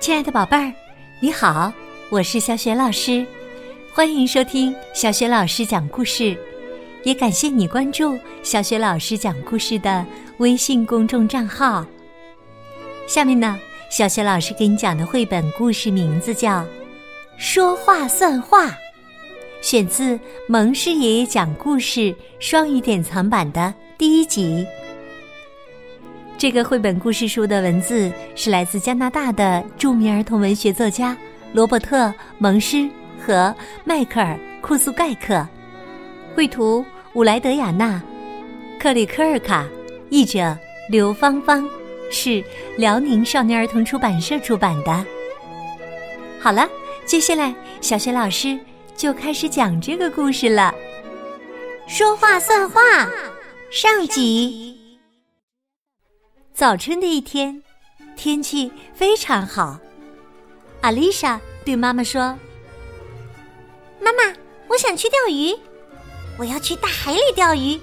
亲爱的宝贝儿，你好，我是小雪老师，欢迎收听小雪老师讲故事，也感谢你关注小雪老师讲故事的微信公众账号。下面呢，小雪老师给你讲的绘本故事名字叫《说话算话》，选自蒙师爷爷讲故事双语典藏版的第一集。这个绘本故事书的文字是来自加拿大的著名儿童文学作家罗伯特·蒙施和迈克尔·库苏盖克，绘图伍莱德雅娜，克里科尔卡，译者刘芳芳，是辽宁少年儿童出版社出版的。好了，接下来小学老师就开始讲这个故事了。说话算话，上集。早春的一天，天气非常好。阿丽莎对妈妈说：“妈妈，我想去钓鱼，我要去大海里钓鱼，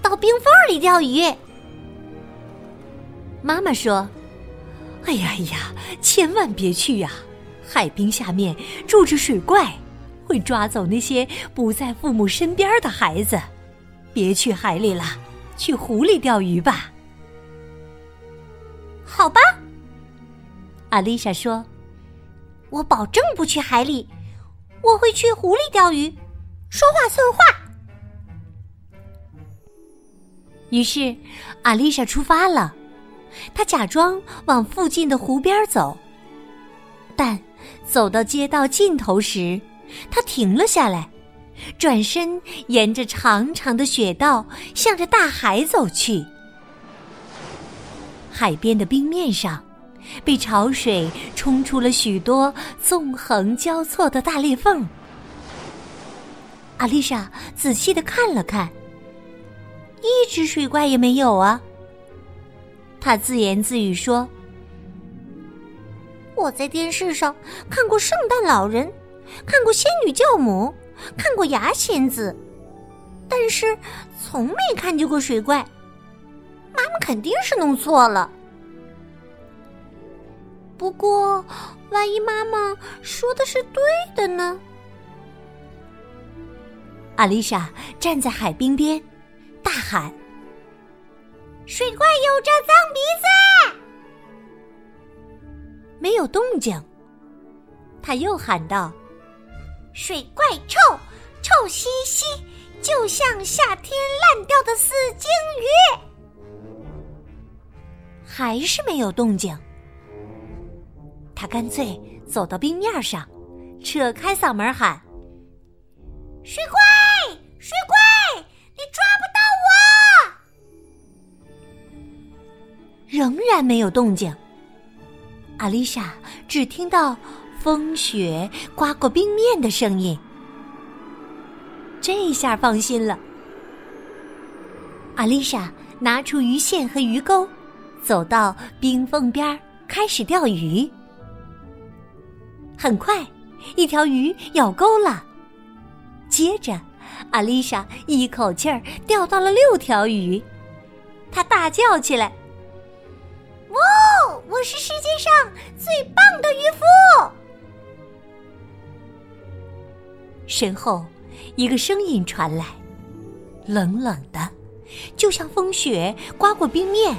到冰缝里钓鱼。”妈妈说：“哎呀哎呀，千万别去呀！海冰下面住着水怪，会抓走那些不在父母身边的孩子。别去海里了，去湖里钓鱼吧。”好吧，阿丽莎说：“我保证不去海里，我会去湖里钓鱼。说话算话。”于是，阿丽莎出发了。她假装往附近的湖边走，但走到街道尽头时，她停了下来，转身沿着长长的雪道向着大海走去。海边的冰面上，被潮水冲出了许多纵横交错的大裂缝。阿丽莎仔细的看了看，一只水怪也没有啊。她自言自语说：“我在电视上看过圣诞老人，看过仙女教母，看过牙仙子，但是从没看见过水怪。”妈妈肯定是弄错了。不过，万一妈妈说的是对的呢？阿丽莎站在海冰边，大喊：“水怪有着脏鼻子！”没有动静。他又喊道：“水怪臭，臭兮兮，就像夏天烂掉的死鲸鱼。”还是没有动静。他干脆走到冰面上，扯开嗓门喊：“水怪，水怪，你抓不到我！”仍然没有动静。阿丽莎只听到风雪刮过冰面的声音，这下放心了。阿丽莎拿出鱼线和鱼钩。走到冰缝边开始钓鱼。很快，一条鱼咬钩了。接着，阿丽莎一口气儿钓到了六条鱼。她大叫起来：“哇！我是世界上最棒的渔夫！”身后，一个声音传来，冷冷的，就像风雪刮过冰面。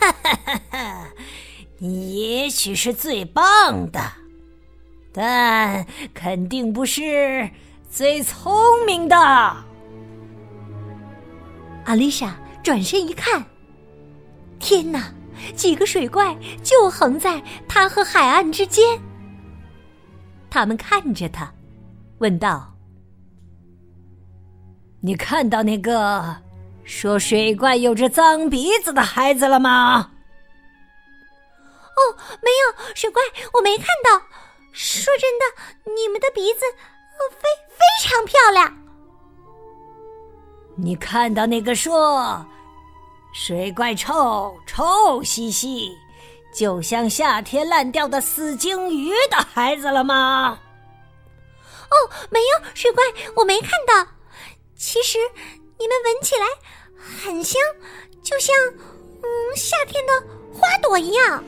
哈哈哈！哈，你也许是最棒的，但肯定不是最聪明的。阿丽莎转身一看，天哪！几个水怪就横在她和海岸之间。他们看着他，问道：“你看到那个？”说水怪有着脏鼻子的孩子了吗？哦，没有，水怪我没看到。说真的，你们的鼻子非非常漂亮。你看到那个说水怪臭臭兮兮，就像夏天烂掉的死鲸鱼的孩子了吗？哦，没有，水怪我没看到。其实你们闻起来。很香，就像嗯夏天的花朵一样。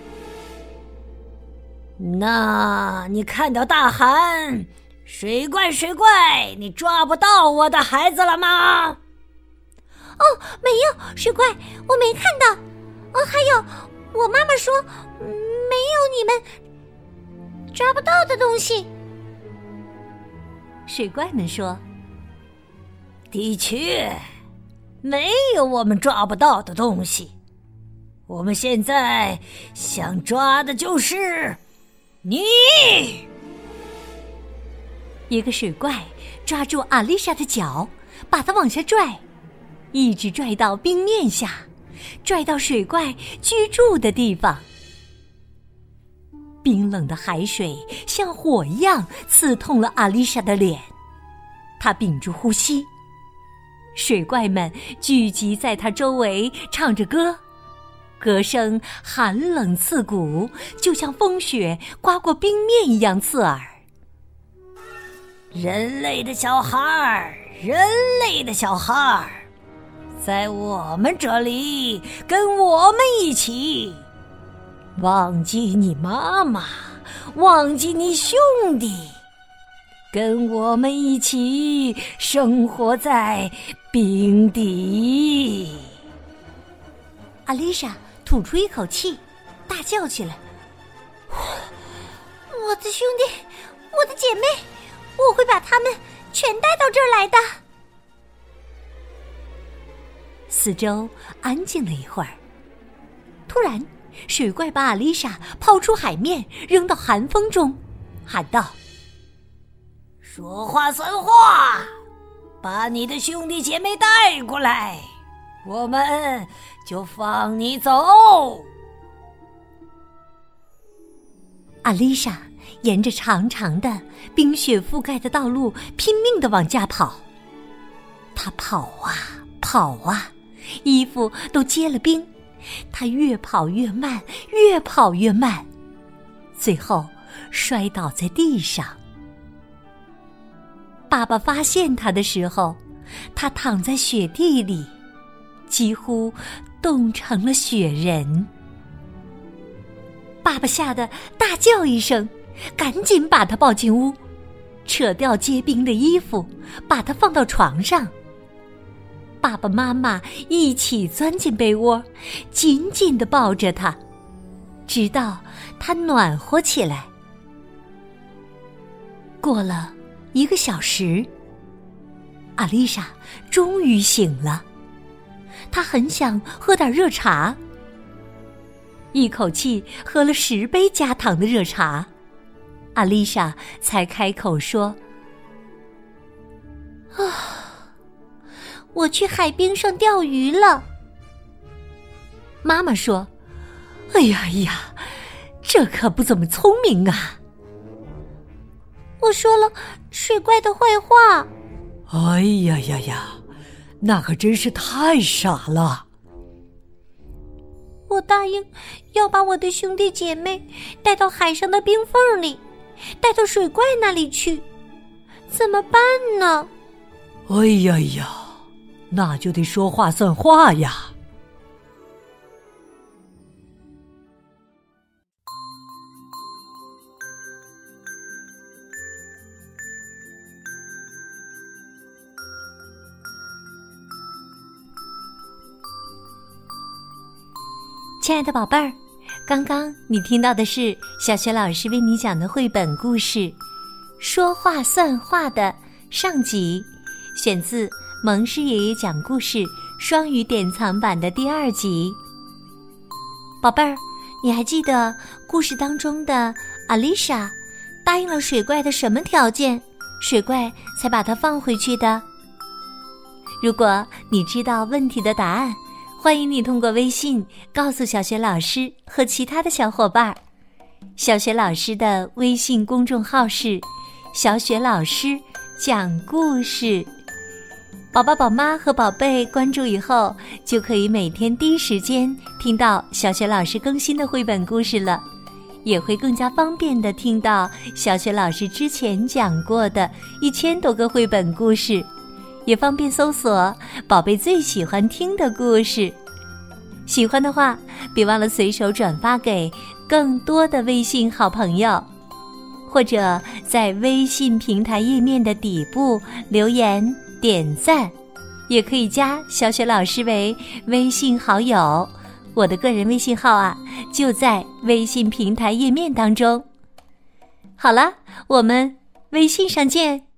那你看到大喊“水怪，水怪，你抓不到我的孩子了吗？”哦，没有，水怪，我没看到。哦，还有，我妈妈说没有你们抓不到的东西。水怪们说：“的确，没有我们抓不到的东西。我们现在想抓的就是……”你一个水怪抓住阿丽莎的脚，把她往下拽，一直拽到冰面下，拽到水怪居住的地方。冰冷的海水像火一样刺痛了阿丽莎的脸，她屏住呼吸。水怪们聚集在她周围，唱着歌。歌声寒冷刺骨，就像风雪刮过冰面一样刺耳。人类的小孩儿，人类的小孩儿，在我们这里跟我们一起，忘记你妈妈，忘记你兄弟，跟我们一起生活在冰底。阿丽莎。吐出一口气，大叫起来：“我的兄弟，我的姐妹，我会把他们全带到这儿来的。”四周安静了一会儿，突然，水怪把阿丽莎抛出海面，扔到寒风中，喊道：“说话算话，把你的兄弟姐妹带过来。”我们就放你走。阿丽莎沿着长长的冰雪覆盖的道路拼命的往家跑，她跑啊跑啊，衣服都结了冰，她越跑越慢，越跑越慢，最后摔倒在地上。爸爸发现他的时候，他躺在雪地里。几乎冻成了雪人，爸爸吓得大叫一声，赶紧把他抱进屋，扯掉结冰的衣服，把他放到床上。爸爸妈妈一起钻进被窝，紧紧的抱着他，直到他暖和起来。过了一个小时，阿丽莎终于醒了。她很想喝点热茶，一口气喝了十杯加糖的热茶，阿丽莎才开口说：“啊，我去海边上钓鱼了。”妈妈说：“哎呀呀，这可不怎么聪明啊！”我说了水怪的坏话。哎呀呀呀！那可真是太傻了！我答应要把我的兄弟姐妹带到海上的冰缝里，带到水怪那里去，怎么办呢？哎呀呀，那就得说话算话呀！亲爱的宝贝儿，刚刚你听到的是小雪老师为你讲的绘本故事《说话算话》的上集，选自蒙师爷爷讲故事双语典藏版的第二集。宝贝儿，你还记得故事当中的阿丽莎答应了水怪的什么条件，水怪才把它放回去的？如果你知道问题的答案。欢迎你通过微信告诉小雪老师和其他的小伙伴。小雪老师的微信公众号是“小雪老师讲故事”，宝宝、宝妈和宝贝关注以后，就可以每天第一时间听到小雪老师更新的绘本故事了，也会更加方便的听到小雪老师之前讲过的一千多个绘本故事。也方便搜索宝贝最喜欢听的故事。喜欢的话，别忘了随手转发给更多的微信好朋友，或者在微信平台页面的底部留言点赞，也可以加小雪老师为微信好友。我的个人微信号啊，就在微信平台页面当中。好了，我们微信上见。